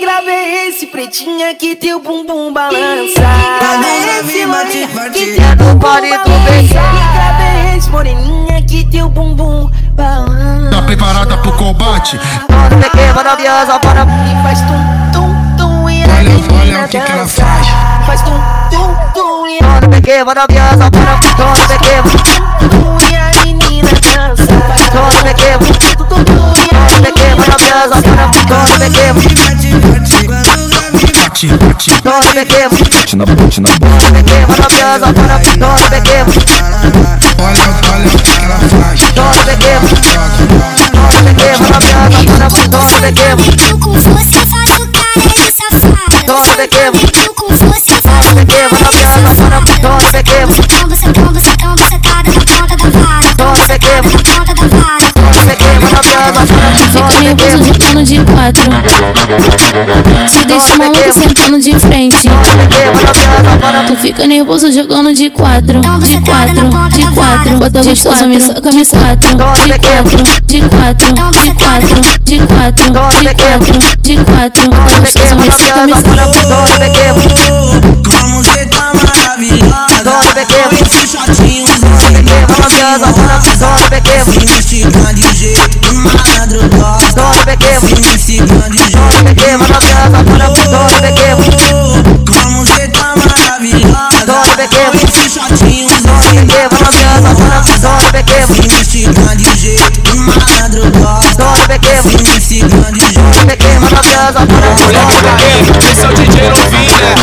Que grave é esse, pretinha, que teu bumbum balança? Grave é esse, moreninha, que teu bumbum balança? Que grave é esse, moreninha, que teu bumbum balança? Tá preparada pro combate? Bora, pequena, maravilhosa, bora e faz tum, tum, tum e a Olha, menina olha o que que ela dança. faz. Faz tum, tum, tum e a maravilhosa, pequena, Bate na bote na bora, pequena, olha, olha o que ela faz. pequena, bora, pequena, maravilhosa, bora, bora, pequena, Eu com você faço cara de. Toma, pequeno. Eu com você secando, secando, secada na ponta da vara. Toma, pequeno. Na ponta da vara. pequena, maravilhosa, Fica de quatro. De frente. Tu fica nervoso jogando de quatro, de quatro, de quatro. Bota gostoso, me soca, me quatro, de quatro, de quatro, de quatro, de quatro, de quatro, de quatro. Bota gostoso, me soca, me pequena, Como cê tá maravilhosa pequeno. Esse shortinho Se me esticando de jeito malandro gosta Se me Esse é o DJ novinho, né?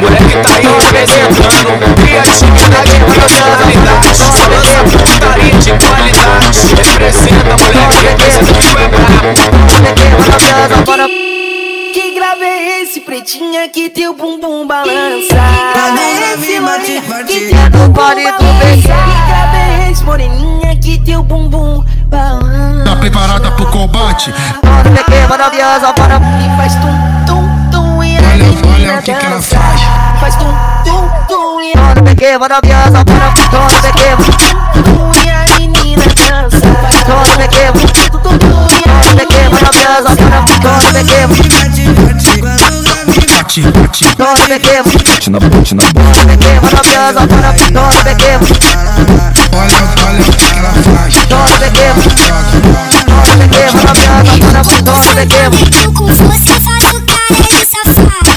Moleque tá aí representando Criatividade, personalidade Só lança putaria de qualidade Representa, moleque, representa que é brabo bora. Que grave é esse, pretinha, que teu bumbum balança? Grave é esse, moreninha, que teu bumbum balança? Que grave é esse, moreninha, que teu bumbum balança? Tá preparada pro combate? Bora, pequena, maravilhosa, bora e faz tum, tum, que que ela faz. Faz tum, tum, tum e a pequena, maravilhosa, bora, bora, pequena, tum, tum e a menina dança. Bora, pequena, tum, tum, tum e a pequena, maravilhosa, bora, bora, pequena, Bate, bate, bora, pequena, Bate na bote na bote. pequena, maravilhosa, bora, bora, pequena, olha, olha o que.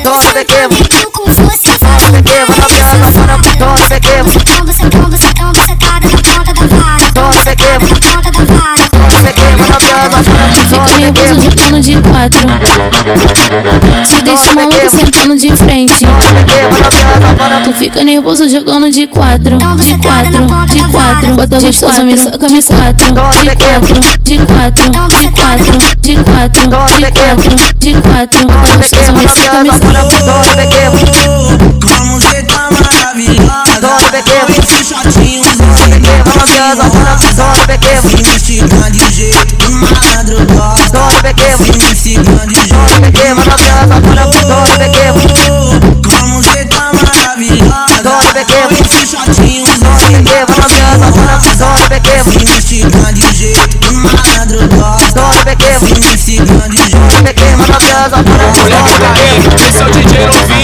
Você faço pequena, maravilhosa, bora, bora, pequena, Secando, secando, secando, secada na ponta da vara. bora, pequena, Na ponta da vara. pequena, maravilhosa, bora, Fica bora, nervoso pequena, jogando de quatro. Se deixa maluco sentando de frente. Tu fica nervoso jogando de quatro, de quatro, de quatro. Bota gostoso, me soca, me quatro, de quatro, de quatro, de quatro, de quatro, de quatro, de quatro. Bota gostoso, me soca, me pequena, Como cê tá maravilhosa Bora, pequena. Esse shortinho pequena, maravilhosa, malandro gosta Se me esticando de maravilhosa, bora, Moleque tá aí, esse é o DJ novinho,